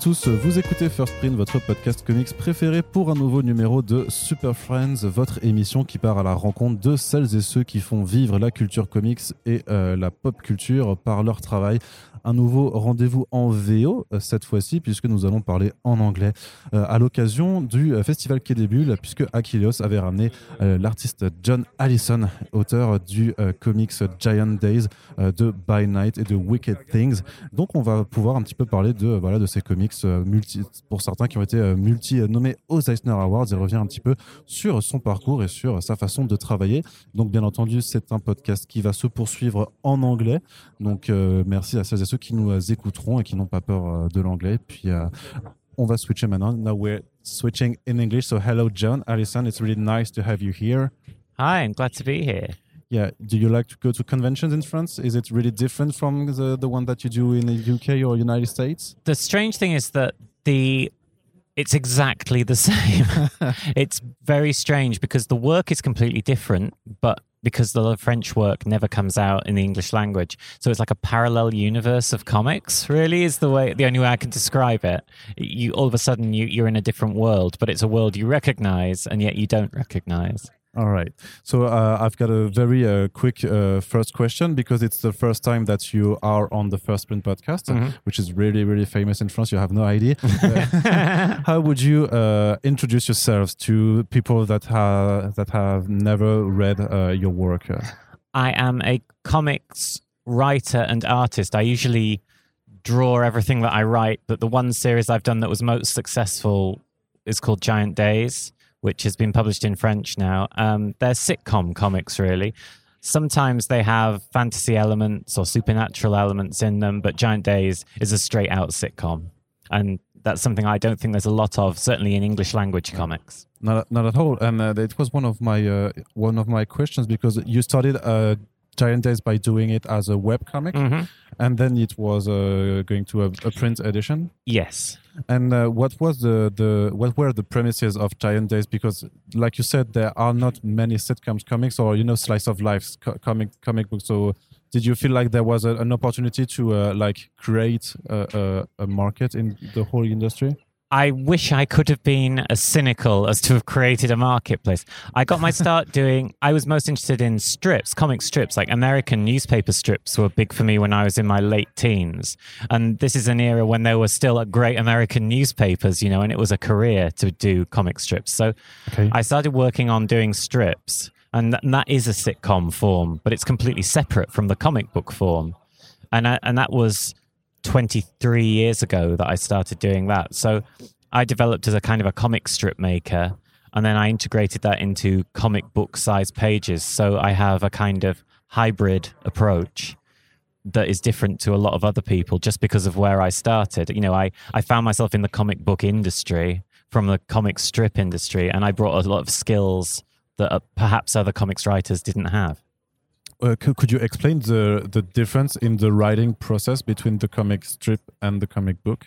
tous, vous écoutez First Print, votre podcast comics préféré pour un nouveau numéro de Super Friends, votre émission qui part à la rencontre de celles et ceux qui font vivre la culture comics et euh, la pop culture par leur travail un nouveau rendez-vous en VO euh, cette fois-ci, puisque nous allons parler en anglais euh, à l'occasion du festival Quai des Bulles, puisque Achilleos avait ramené l'artiste John Allison, auteur du comics Giant Days, de By Night et de Wicked Things. Donc on va pouvoir un petit peu parler de, voilà, de ces comics multi, pour certains qui ont été multi-nommés aux Eisner Awards. Il revient un petit peu sur son parcours et sur sa façon de travailler. Donc bien entendu, c'est un podcast qui va se poursuivre en anglais. Donc merci à celles et ceux qui nous euh, écouteront et qui n'ont pas peur euh, de l'anglais. Puis euh, on va switcher maintenant. Now we're switching in English. So hello, John, Alison. It's really nice to have you here. Hi, I'm glad to be here. Yeah. Do you like to go to conventions in France? Is it really different from the, the one that you do in the UK or United States? The strange thing is that the it's exactly the same. it's very strange because the work is completely different, but because the French work never comes out in the English language. So it's like a parallel universe of comics, really, is the way the only way I can describe it. You all of a sudden you, you're in a different world, but it's a world you recognize and yet you don't recognize. All right. So uh, I've got a very uh, quick uh, first question because it's the first time that you are on the First Print podcast, mm -hmm. which is really, really famous in France. You have no idea. How would you uh, introduce yourselves to people that have that have never read uh, your work? I am a comics writer and artist. I usually draw everything that I write, but the one series I've done that was most successful is called Giant Days which has been published in French now. Um, they're sitcom comics, really. Sometimes they have fantasy elements or supernatural elements in them, but Giant Days is a straight out sitcom. And that's something I don't think there's a lot of, certainly in English language comics. Not, not at all. And uh, it was one of my uh, one of my questions because you started uh, Giant Days by doing it as a web comic, mm-hmm. and then it was uh, going to a, a, print edition. Yes. And uh, what was the, the what were the premises of Giant Days? Because, like you said, there are not many sitcoms comics or you know slice of life co- comic comic books. So, did you feel like there was a, an opportunity to uh, like create a, a, a market in the whole industry? I wish I could have been as cynical as to have created a marketplace. I got my start doing, I was most interested in strips, comic strips, like American newspaper strips were big for me when I was in my late teens. And this is an era when there were still great American newspapers, you know, and it was a career to do comic strips. So okay. I started working on doing strips. And, th- and that is a sitcom form, but it's completely separate from the comic book form. And, I, and that was 23 years ago that I started doing that. So I developed as a kind of a comic strip maker and then I integrated that into comic book size pages. So I have a kind of hybrid approach that is different to a lot of other people just because of where I started. You know, I, I found myself in the comic book industry from the comic strip industry and I brought a lot of skills that uh, perhaps other comics writers didn't have uh, could you explain the the difference in the writing process between the comic strip and the comic book?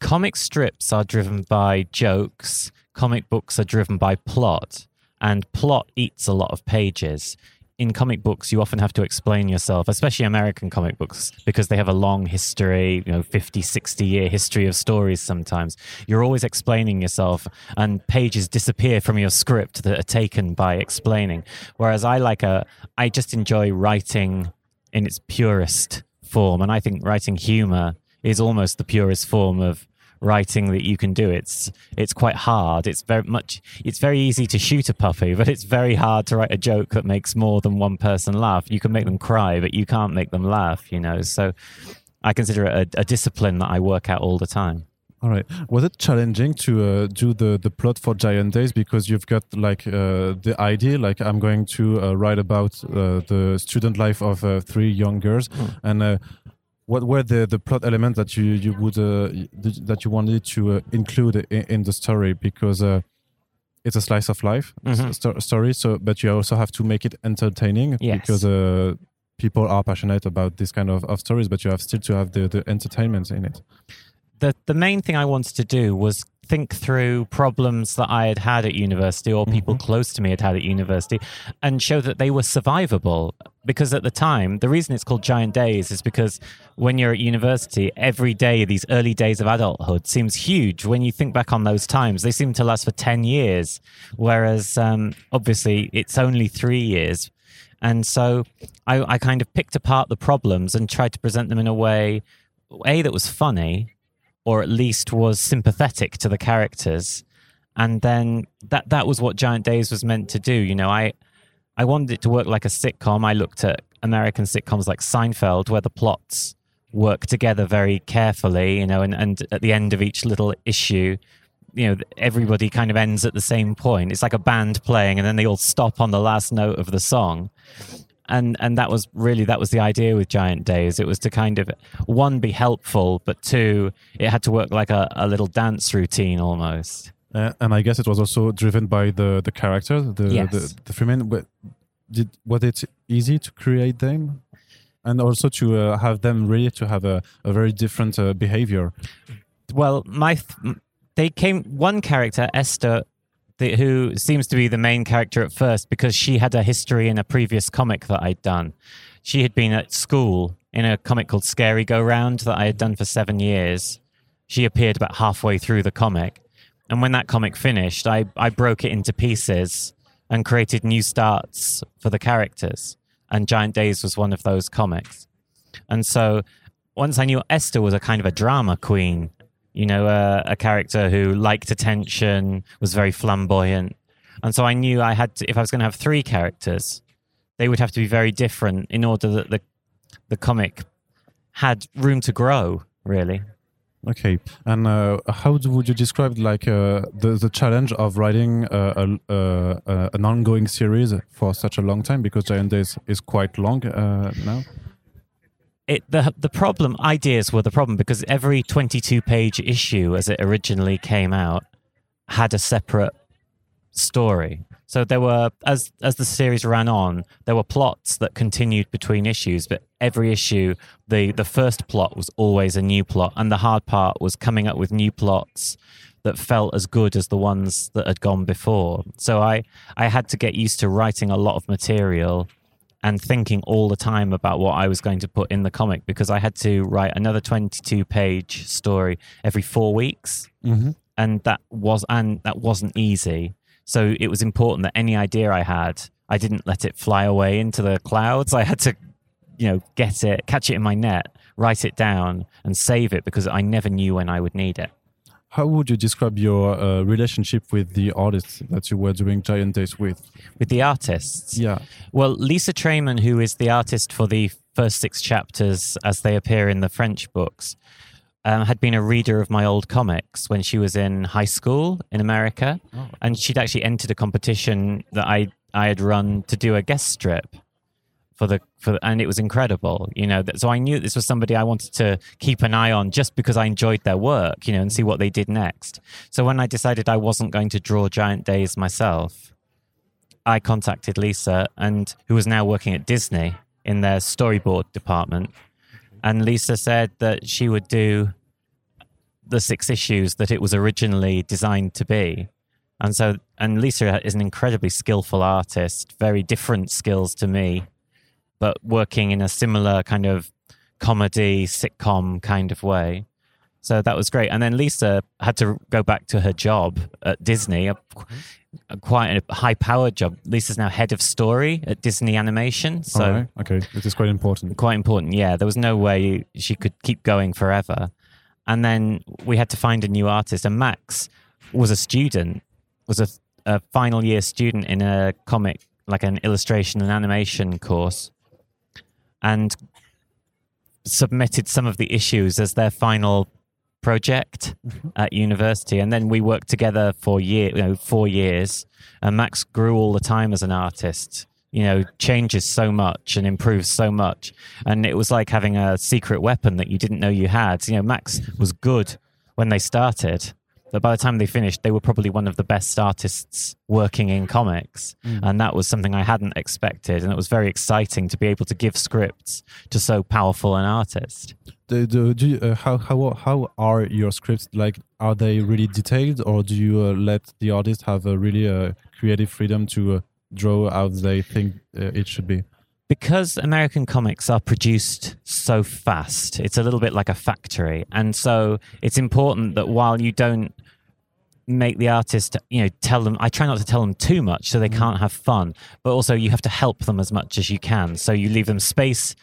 Comic strips are driven by jokes. Comic books are driven by plot, and plot eats a lot of pages in comic books, you often have to explain yourself, especially American comic books, because they have a long history, you know, 50, 60 year history of stories sometimes. You're always explaining yourself, and pages disappear from your script that are taken by explaining. Whereas I like a, I just enjoy writing in its purest form. And I think writing humor is almost the purest form of writing that you can do. It's it's quite hard. It's very much it's very easy to shoot a puppy, but it's very hard to write a joke that makes more than one person laugh. You can make them cry, but you can't make them laugh, you know. So I consider it a, a discipline that I work at all the time. All right. Was it challenging to uh, do the the plot for Giant Days because you've got like uh, the idea, like I'm going to uh, write about uh, the student life of uh, three young girls, mm. and uh, what were the the plot elements that you you would uh, that you wanted to uh, include in, in, the story because uh, it's a slice of life mm -hmm. st story so but you also have to make it entertaining yes. because uh, people are passionate about this kind of, of stories but you have still to have the, the entertainment in it the the main thing i wanted to do was think through problems that I had had at university or people Mhm. close to me had had at university and show that they were survivable. Because at the time, the reason it's called Giant Days is because when you're at university, every day, these early days of adulthood seems huge. When you think back on those times, they seem to last for 10 years. Whereas um, obviously, it's only three years. And so I, I kind of picked apart the problems and tried to present them in a way, A, that was funny, or at least was sympathetic to the characters. And then that that was what Giant Days was meant to do. You know, I I wanted it to work like a sitcom. I looked at American sitcoms like Seinfeld, where the plots work together very carefully, you know, and, and at the end of each little issue, you know, everybody kind of ends at the same point. It's like a band playing and then they all stop on the last note of the song. And and that was really that was the idea with Giant Days. It was to kind of one be helpful, but two, it had to work like a, a little dance routine almost. Uh, and I guess it was also driven by the the character the Yes. the, the three men. But Did was it easy to create them, and also to uh, have them really to have a, a very different uh, behavior? Well, my th- they came one character Esther, the, who seems to be the main character at first because she had a history in a previous comic that I'd done. She had been at school in a comic called Scary Go Round that I had done for seven years. She appeared about halfway through the comic, and when that comic finished, I I broke it into pieces and created new starts for the characters. And Giant Days was one of those comics. And so once I knew Esther was a kind of a drama queen, you know, uh, a character who liked attention, was very flamboyant. And so I knew I had to, if I was going to have three characters, they would have to be very different in order that the, the comic had room to grow, really. Okay, and uh, how would you describe like uh, the the challenge of writing a, uh, an ongoing series for such a long time? Because Giant Days is quite long uh, now. It the the problem ideas were the problem because every 22 page issue as it originally came out had a separate story. So there were as as the series ran on there were plots that continued between issues but every issue the the first plot was always a new plot and the hard part was coming up with new plots that felt as good as the ones that had gone before. So i i had to get used to writing a lot of material and thinking all the time about what I was going to put in the comic because I had to write another 22 page story every 4 weeks. Mm-hmm. and that was and that wasn't easy. So it was important that any idea I had I didn't let it fly away into the clouds. I had to you know get it catch it in my net write it down and save it because I never knew when I would need it How would you describe your uh, relationship with the artists that you were doing Giant Days with? with the artists Yeah. Well, Lissa Treiman, who is the artist for the first six chapters as they appear in the French books, um, had been a reader of my old comics when she was in high school in America, Oh. and she'd actually entered a competition that I I had run to do a guest strip for the for, and it was incredible, you know. That, so I knew this was somebody I wanted to keep an eye on just because I enjoyed their work, you know, and see what they did next. So when I decided I wasn't going to draw Giant Days myself, I contacted Lissa, and who was now working at Disney in their storyboard department. And Lissa said that she would do the six issues that it was originally designed to be. And so, and Lissa is an incredibly skillful artist, very different skills to me, but working in a similar kind of comedy, sitcom kind of way. So that was great. And then Lissa had to go back to her job at Disney, a, a quite a high powered job. Lissa's now head of story at Disney Animation. So right. Okay, it is quite important. quite important. Yeah, there was no way she could keep going forever. And then we had to find a new artist. And Max was a student, was a, a final year student in a comic, like an illustration and animation course, and submitted some of the issues as their final project mm-hmm. at university. And then we worked together for year, you know, four years. And Max grew all the time as an artist you know, changes so much and improves so much. And it was like having a secret weapon that you didn't know you had. You know, Max was good when they started, that by the time they finished, they were probably one of the best artists working in comics. Mm. And that was something I hadn't expected. And it was very exciting to be able to give scripts to so powerful an artist. The, the, do you, uh, how, how, how are your scripts? Like, are they really detailed or do you uh, let the artist have a really uh, creative freedom to uh, draw how they think uh, it should be? Because American comics are produced so fast, it's a little bit like a factory. And so it's important that while you don't make the artist, you know, tell them, I try not to tell them too much so they mm. can't have fun, but also you have to help them as much as you can. So you leave them space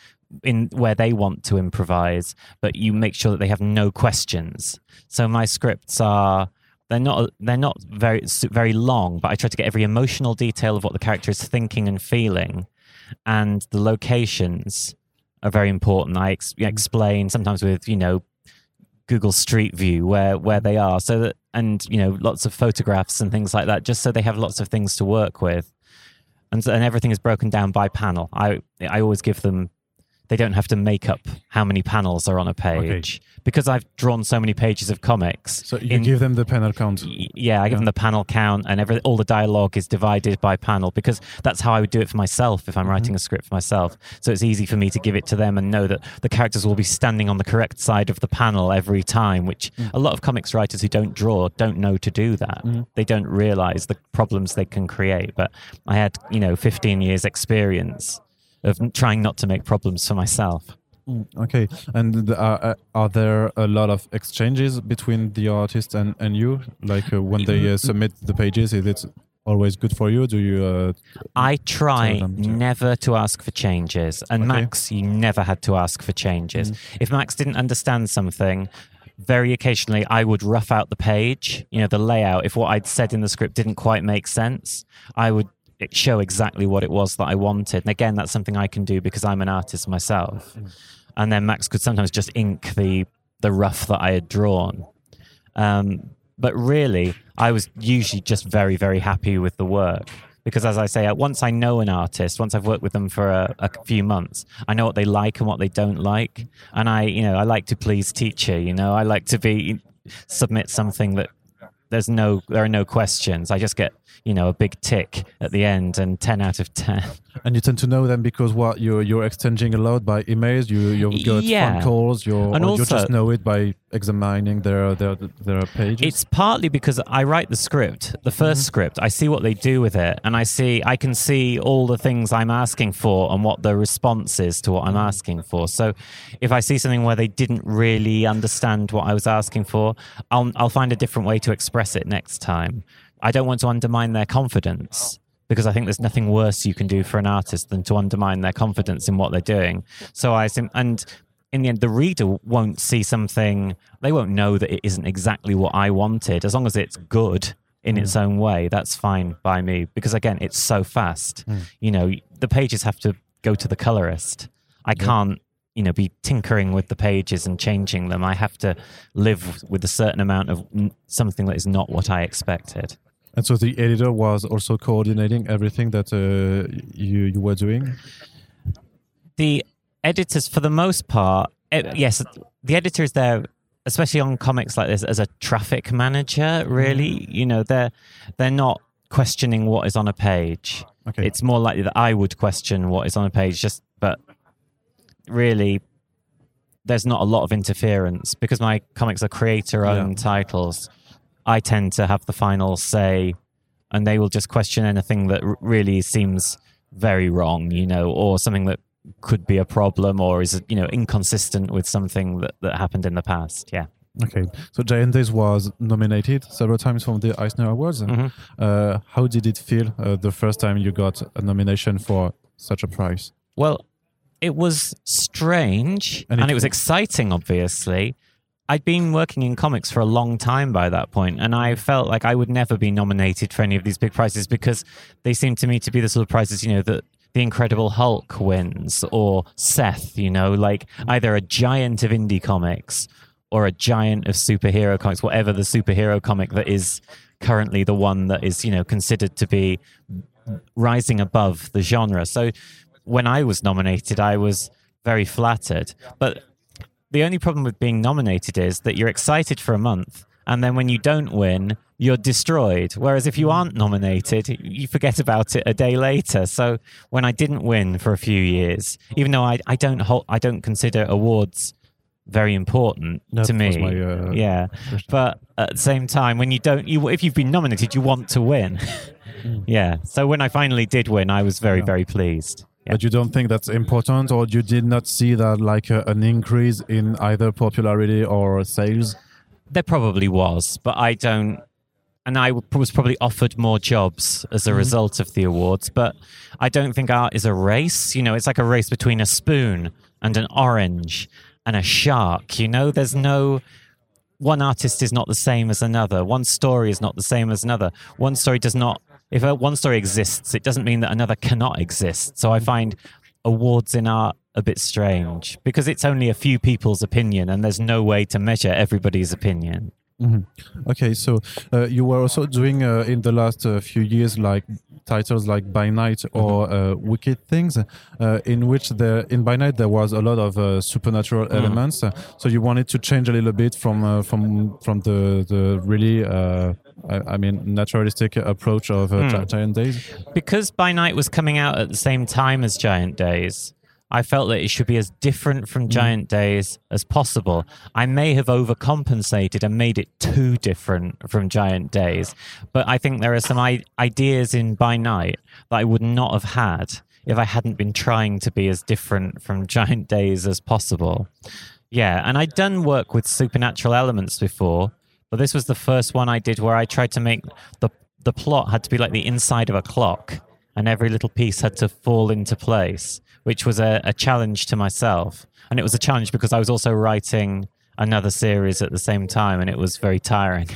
in where they want to improvise, but you make sure that they have no questions. So my scripts are they're not they're not very very long, but I try to get every emotional detail of what the character is thinking and feeling and the locations are very important. I ex- explain sometimes with you know Google Street View where where they are, so that and you know lots of photographs and things like that, just so they have lots of things to work with, and and everything is broken down by panel. I I always give them they don't have to make up how many panels are on a page okay. because I've drawn so many pages of comics. So you in, give them the panel count. Yeah, I give yeah. them the panel count, and every all the dialogue is divided by panel because that's how I would do it for myself if I'm mm-hmm. writing a script for myself. So it's easy for me to give it to them and know that the characters will be standing on the correct side of the panel every time. Which mm. a lot of comics writers who don't draw don't know to do that. Mm. They don't realize the problems they can create. But I had you know 15 years experience of trying not to make problems for myself. Mm, okay, and uh, uh, are there a lot of exchanges between the artist and, and you? Like uh, when they uh, submit the pages, is it always good for you? Do you? Uh, I try to... never to ask for changes, and okay. Max, you never had to ask for changes. Mm. If Max didn't understand something, very occasionally I would rough out the page, you know, the layout. If what I'd said in the script didn't quite make sense, I would show exactly what it was that I wanted. And again, that's something I can do because I'm an artist myself. And then Max could sometimes just ink the the rough that I had drawn. Um, but really, I was usually just very, very happy with the work because, as I say, once I know an artist, once I've worked with them for a, a, few months, I know what they like and what they don't like, and I, you know, I like to please teacher. You know, I like to be submit something that there's no there are no questions. I just get you know a big tick at the end and 10 out of 10 and you tend to know them because what you're you're exchanging a lot by emails you you've got yeah. phone calls you're, and also, you just know it by examining their their their pages? It's partly because i write the script the 1st mm-hmm. script. I see what they do with it and i see i can see all the things i'm asking for and what the response is to what i'm asking for. So if i see something where they didn't really understand what i was asking for i'll i'll find a different way to express it next time I don't want to undermine their confidence because I think there's nothing worse you can do for an artist than to undermine their confidence in what they're doing. So I and in the end, the reader won't see something. They won't know that it isn't exactly what I wanted. As long as it's good in mm. its own way, that's fine by me. Because again, it's so fast. Mm. You know, the pages have to go to the colorist. I can't you know be tinkering with the pages and changing them i have to live with a certain amount of something that is not what i expected and so the editor was also coordinating everything that uh, you you were doing. The editors, for the most part, yes, the editor is there, especially on comics like this, as a traffic manager. Really, mm. you know, they're they're not questioning what is on a page. Okay. It's more likely that I would question what is on a page, just but really there's not a lot of interference because my comics are creator owned yeah. titles. I tend to have the final say, and they will just question anything that r- really seems very wrong, you know, or something that could be a problem or is you know inconsistent with something that, that happened in the past. Yeah. Okay, so Giant Days was nominated several times for the Eisner Awards. Mm-hmm. Uh, how did it feel uh, the first time you got a nomination for such a prize? Well, it was strange and it, and it was exciting, obviously. I'd been working in comics for a long time by that point, and I felt like I would never be nominated for any of these big prizes because they seemed to me to be the sort of prizes, you know, that the Incredible Hulk wins or Seth, you know, like either a giant of indie comics or a giant of superhero comics, whatever the superhero comic that is currently the one that is, you know, considered to be rising above the genre. So when I was nominated, I was very flattered. But the only problem with being nominated is that you're excited for a month And then when you don't win, you're destroyed. Whereas if you aren't nominated, you forget about it a day later. So when I didn't win for a few years, even though I, I don't hold, I don't consider awards very important That to me. my, uh, yeah, question. but at the same time, when you don't, you if you've been nominated, you want to win. yeah. So when I finally did win, I was very Yeah. very pleased. Yeah. But you don't think that's important, or you did not see that like an increase in either popularity or sales? There probably was, but I don't. And I was probably offered more jobs as a mm-hmm. result of the awards, but I don't think art is a race. You know, it's like a race between a spoon and an orange and a shark. You know, there's no. One artist is not the same as another. One story is not the same as another. One story does not. If a, one story exists, it doesn't mean that another cannot exist. So I find awards in art a bit strange because it's only a few people's opinion and there's no way to measure everybody's opinion. Okay, so uh, you were also doing uh, in the last uh, few years like titles like By Night or uh, Wicked Things, uh, in which there in By Night there was a lot of uh, supernatural elements. Uh, so you wanted to change a little bit from uh, from from the the really uh, I, I mean naturalistic approach of uh, Gi- Giant Days. Because By Night was coming out at the same time as Giant Days, I felt that it should be as different from mm. Giant Days as possible. I may have overcompensated and made it too different from Giant Days, but I think there are some I- ideas in By Night that I would not have had if I hadn't been trying to be as different from Giant Days as possible. Yeah, and I'd done work with supernatural elements before, but this was the first one I did where I tried to make the the plot had to be like the inside of a clock, and every little piece had to fall into place, which was a, a challenge to myself. And it was a challenge because I was also writing another series at the same time, and it was very tiring.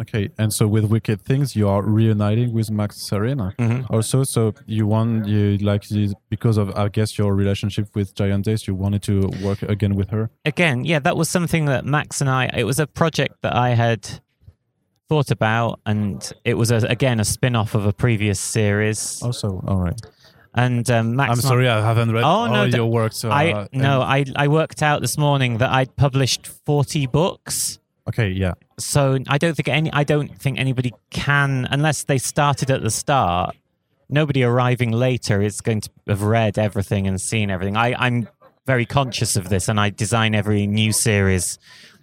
Okay, and so with Wicked Things, you are reuniting with Max Sarin mm-hmm. also. So you want you like you- because of I guess your relationship with Giant Days, you wanted to work again with her. again, yeah, that was something that Max and I, it was a project that I had thought about, and it was, a, again, a spin off of a previous series. Also, all right. And um, Max. I'm sorry, I haven't read Oh, all your work. So I uh, no, I I worked out this morning that I'd published forty books. okay, yeah, So I don't think any I don't think anybody can unless they started at the start. Nobody arriving later is going to have read everything and seen everything. I, I'm very conscious of this, and I design every new series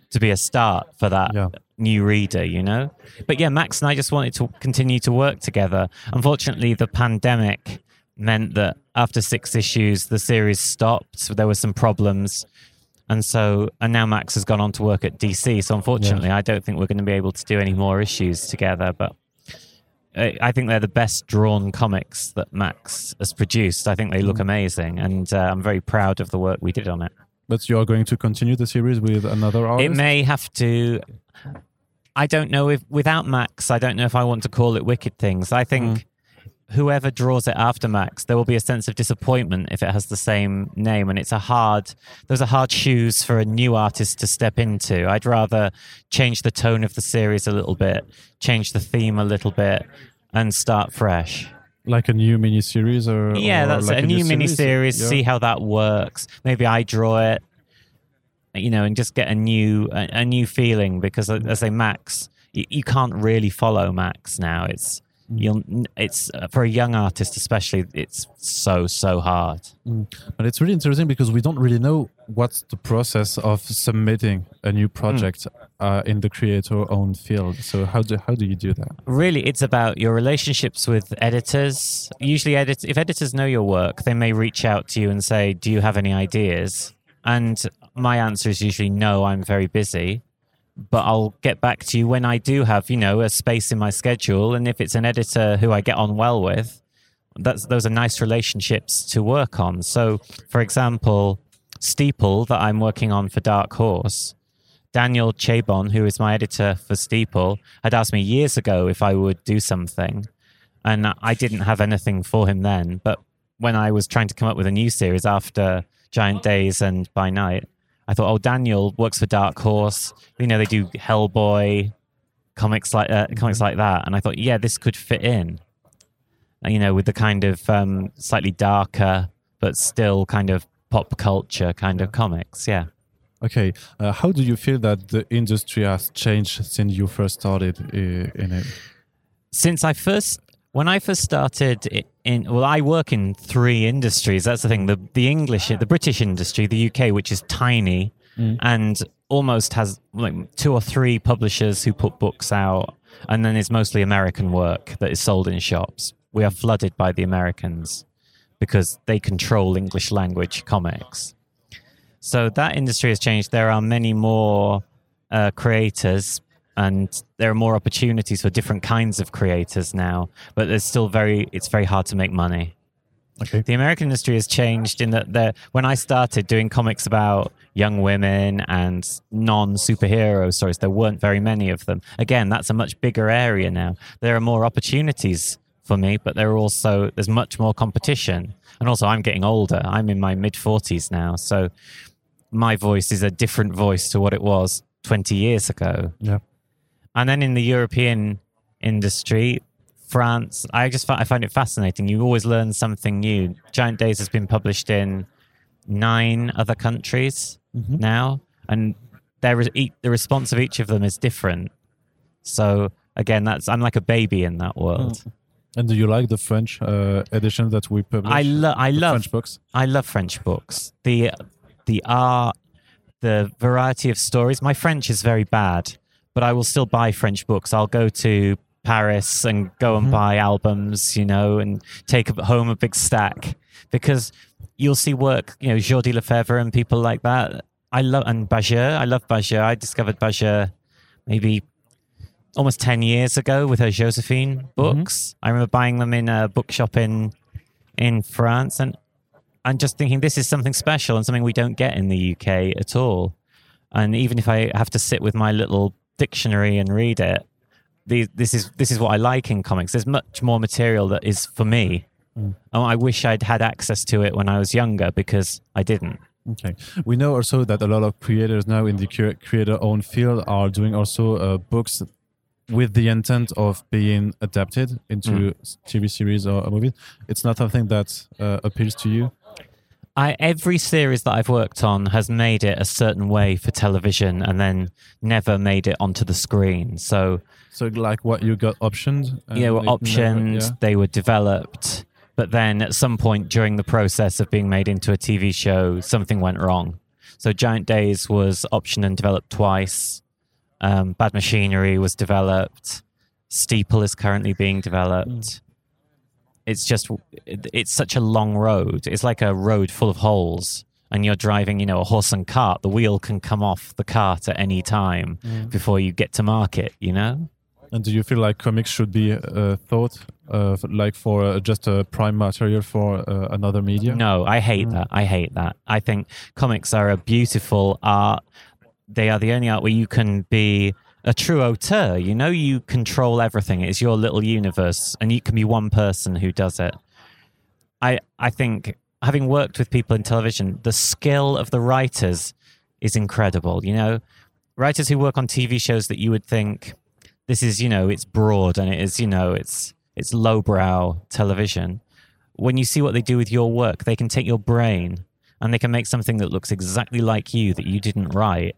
to be a start for that Yeah. new reader, you know. But yeah, Max and I just wanted to continue to work together. Unfortunately, the pandemic meant that after six issues, the series stopped. So there were some problems. And so, and now Max has gone on to work at DC. So, unfortunately, I don't think we're going to be able to do any more issues together. But I I think they're the best drawn comics that Max has produced. I think they look amazing. And uh, I'm very proud of the work we did on it. but you are going to continue the series with another artist. It may have to. I don't know if without Max, I don't know if I want to call it Wicked Things. I think whoever draws it after Max, there will be a sense of disappointment if it has the same name, and it's a hard. Those are hard shoes for a new artist to step into. I'd rather change the tone of the series a little bit, change the theme a little bit, and start fresh. like a new mini series or Yeah, or that's like it. a new mini series. Yeah. See how that works. Maybe I draw it, you know, and just get a new a, a new feeling because, as I say, Max, you, you can't really follow Max now. It's. You'll it's uh, for a young artist especially. It's so so hard. But it's really interesting because we don't really know what's the process of submitting a new project uh, in the creator-owned field. So how do how do you do that? Really, it's about your relationships with editors. Usually, edit if editors know your work, they may reach out to you and say, "Do you have any ideas?" And my answer is usually no. I'm very busy. But I'll get back to you when I do have, you know, a space in my schedule. And if it's an editor who I get on well with, that's those are nice relationships to work on. So, for example, Steeple that I'm working on for Dark Horse, Daniel Chabon, who is my editor for Steeple, had asked me years ago if I would do something, and I didn't have anything for him then. But when I was trying to come up with a new series after Giant Days and By Night, I thought, oh, Daniel works for Dark Horse. You know, they do Hellboy comics like uh, comics like that, and I thought, yeah, this could fit in. Uh, You know, with the kind of um, slightly darker but still kind of pop culture kind of comics. Yeah. Okay, uh, how do you feel that the industry has changed since you first started in it? since I first when I first started in well I work in three industries. That's the thing. The the English the British industry the UK which is tiny and almost has like two or three publishers who put books out. And then it's mostly American work that is sold in shops. We are flooded by the Americans because they control English language comics. So that industry has changed. There are many more uh, creators and there are more opportunities for different kinds of creators now but there's still very it's very hard to make money. Okay. the american industry has changed in that the, when i started doing comics about young women and non-superhero stories there weren't very many of them. Again that's a much bigger area now. There are more opportunities for me but there are also there's much more competition. And also i'm getting older. I'm in my mid 40s now. So my voice is a different voice to what it was 20 years ago. Yeah. And then in the European industry, France, I just fi- I find it fascinating. You always learn something new. Giant Days has been published in nine other countries now, and there is the response of each of them is different. So again, that's I'm like a baby in that world. And do you like the French uh, edition that we published? I love I love French books. I love French books. The the art, the variety of stories. My French is very bad, but I will still buy French books. I'll go to Paris and go and mm-hmm. buy albums, you know, and take home a big stack because you'll see work, you know, Jordi Lafebre and people like that. I love and Bagieu. I love Bagieu. I discovered Bagieu maybe almost 10 years ago with her Josephine mm-hmm. books. I remember buying them in a bookshop in in France and and just thinking this is something special and something we don't get in the UK at all. And even if I have to sit with my little dictionary and read it, the, this is this is what I like in comics. There's much more material that is for me. Oh, I wish I'd had access to it when I was younger because I didn't. Okay. We know also that a lot of creators now in the creator-owned field are doing also uh, books with the intent of being adapted into s- TV series or a movie. It's not something that uh, appeals to you. I every series that I've worked on has made it a certain way for television and then never made it onto the screen. So So, like what you got optioned? and yeah, were it never- optioned, yeah. they were developed, but then at some point during the process of being made into a TV show, something went wrong. So Giant Days was optioned and developed twice. Um, Bad Machinery was developed. Steeple is currently being developed. It's just it's such a long road. It's like a road full of holes. And you're driving, you know, a horse and cart. The wheel can come off the cart at any time before you get to market, you know? And do you feel like comics should be uh, thought of like for uh, just a prime material for uh, another media? No, I hate that. I hate that. I think comics are a beautiful art. They are the only art where you can be a true auteur. You know, you control everything. It's your little universe, and you can be one person who does it. I I think having worked with people in television, the skill of the writers is incredible. You know, writers who work on TV shows that you would think this is, you know, it's broad and it is, you know, it's it's lowbrow television. When you see what they do with your work, they can take your brain and they can make something that looks exactly like you that you didn't write.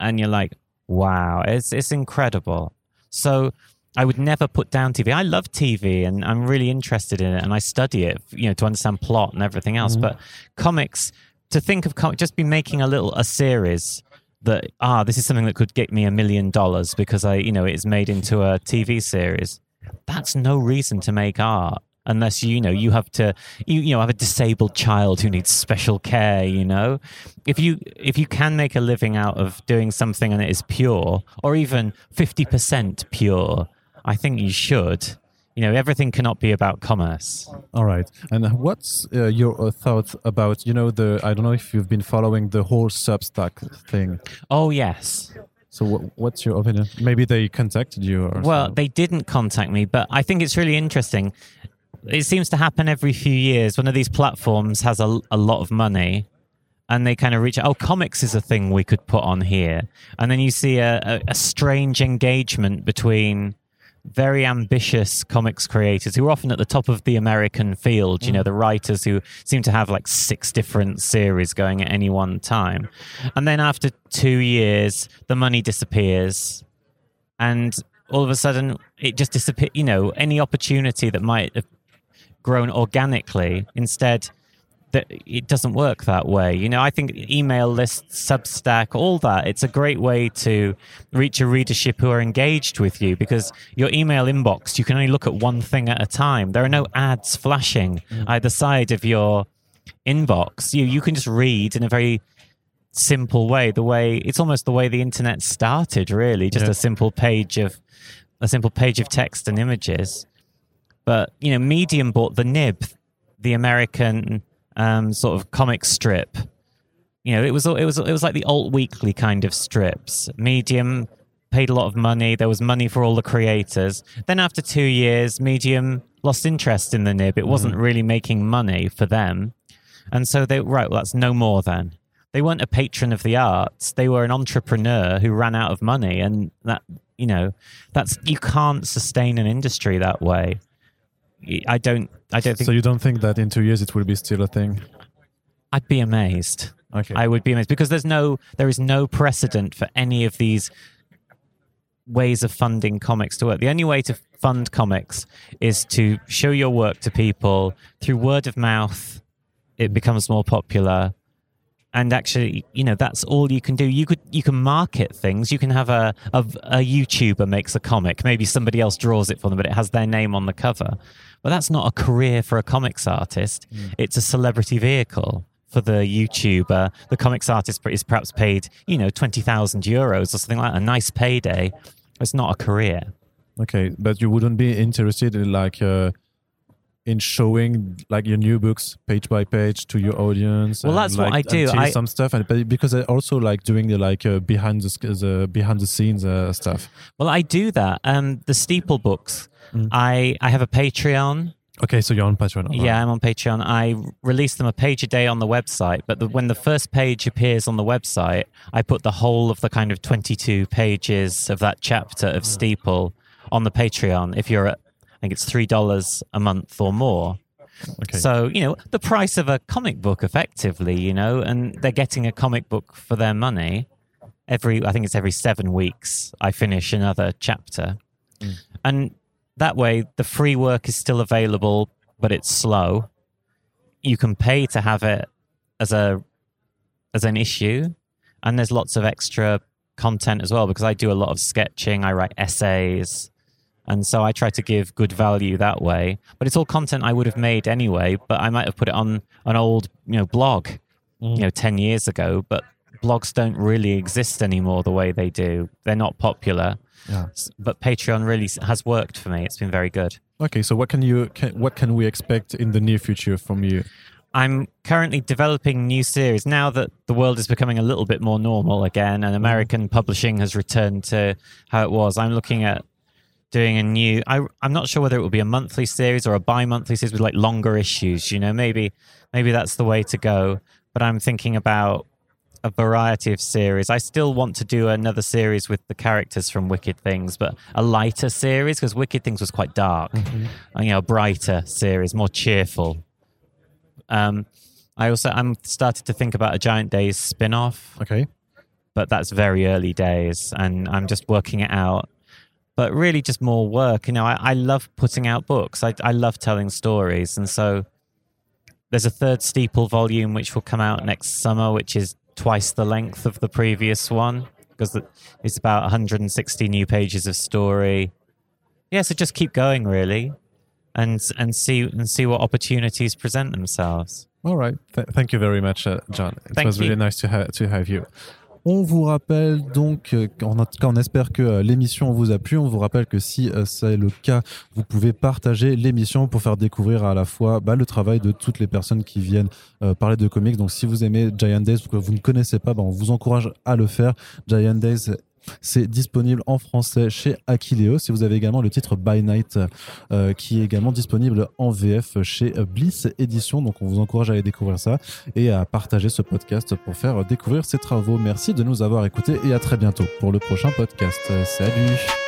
And you're like, wow, it's it's incredible. So I would never put down TV. I love TV and I'm really interested in it and I study it, you know, to understand plot and everything else. But comics, to think of just be making a little a series that ah, this is something that could get me a million dollars because I, you know, it's made into a TV series. That's no reason to make art unless you know you have to you you know have a disabled child who needs special care you know if you if you can make a living out of doing something and it is pure or even 50% pure i think you should you know everything cannot be about commerce All right. And what's uh, your uh, thought about, you know, the, I don't know if you've been following the whole Substack thing. oh yes So wh- what's your opinion? Maybe they contacted you or Well, they didn't contact me, but I think it's really interesting. It seems to happen every few years. One of these platforms has a, a lot of money and they kind of reach out, oh, comics is a thing we could put on here. And then you see a, a, a strange engagement between very ambitious comics creators who are often at the top of the American field, you know, mm. the writers who seem to have like six different series going at any one time. And then after two years, the money disappears. And all of a sudden, it just disappears. You know, any opportunity that might have grown organically, instead, that it doesn't work that way. You know, I think email lists, Substack, all that, it's a great way to reach a readership who are engaged with you because your email inbox, you can only look at one thing at a time. There are no ads flashing mm. either side of your inbox. You you can just read in a very simple way, the way it's almost the way the internet started, really, just Yeah. a simple page of a simple page of text and images. But you know, Medium bought the Nib, the American um, sort of comic strip. You know, it was it was it was like the alt weekly kind of strips. Medium paid a lot of money. There was money for all the creators. Then after two years, Medium lost interest in the Nib. It wasn't really making money for them, and so they right. Well, that's no more then. They weren't a patron of the arts. They were an entrepreneur who ran out of money, and that you know, that's you can't sustain an industry that way. I don't. I don't think. So you don't think that in two years it will be still a thing? I'd be amazed. Okay. I would be amazed because there's no, there is no precedent for any of these ways of funding comics to work. The only way to fund comics is to show your work to people through word of mouth. It becomes more popular, and actually, you know, that's all you can do. You could you can market things. You can have a a, a YouTuber makes a comic. Maybe somebody else draws it for them, but it has their name on the cover. But that's not a career for a comics artist. It's a celebrity vehicle for the YouTuber. The comics artist is perhaps paid, you know, 20,000 euros or something like that, a nice payday. It's not a career. Okay, but you wouldn't be interested in like uh, in showing like your new books page by page to your audience. Well, and, that's what I do. I- some stuff, and but because I also like doing the like uh, behind the, the behind the scenes uh, stuff. Well, I do that. Um, the Steeple books, Mm. I, I have a Patreon. Okay, so you're on Patreon. alright. Yeah, I'm on Patreon. I release them a page a day on the website, but the, when the first page appears on the website, I put the whole of the kind of 22 pages of that chapter of Steeple on the Patreon. If you're at, I think it's three dollars a month or more. Okay. So you know the price of a comic book, effectively, you know, and they're getting a comic book for their money. Every, I think it's every seven weeks, I finish another chapter, mm. and that way the free work is still available, but it's slow. You can pay to have it as a as an issue, and there's lots of extra content as well because I do a lot of sketching. I write essays. And so I try to give good value that way. But it's all content I would have made anyway, but I might have put it on an old, you know, blog, mm. you know, 10 years ago, but blogs don't really exist anymore the way they do. They're not popular. Yeah. But Patreon really has worked for me. It's been very good. Okay, so what can you can, what can we expect in the near future from you? I'm currently developing new series now that the world is becoming a little bit more normal again and American publishing has returned to how it was. I'm looking at doing a new I I'm not sure whether it will be a monthly series or a bi-monthly series with like longer issues, you know, maybe maybe that's the way to go, but I'm thinking about a variety of series. I still want to do another series with the characters from Wicked Things, but a lighter series because Wicked Things was quite dark. And, you know, a brighter series, more cheerful. Um, I also I'm started to think about a Giant Days spin-off, Okay. but that's very early days, and I'm just working it out. But really, just more work. You know, I, I love putting out books. I I love telling stories, and so there's a third Steeple volume which will come out next summer, which is twice the length of the previous one because it's about 160 new pages of story. Yeah, so just keep going, really, and and see and see what opportunities present themselves. All right. Th- thank you very much, uh, John. It Thank was you. really nice to, ha- to have you. On vous rappelle donc, euh, en tout cas, on espère que euh, l'émission vous a plu. On vous rappelle que si euh, c'est le cas, vous pouvez partager l'émission pour faire découvrir à la fois bah, le travail de toutes les personnes qui viennent parler de comics. Donc, si vous aimez Giant Days ou que vous ne connaissez pas, bah, on vous encourage à le faire. Giant Days, c'est disponible en français chez Aquileo. Si vous avez également le titre By Night, euh, qui est également disponible en VF chez Bliss Édition. Donc, on vous encourage à aller découvrir ça et à partager ce podcast pour faire découvrir ses travaux. Merci de nous avoir écoutés et à très bientôt pour le prochain podcast. Salut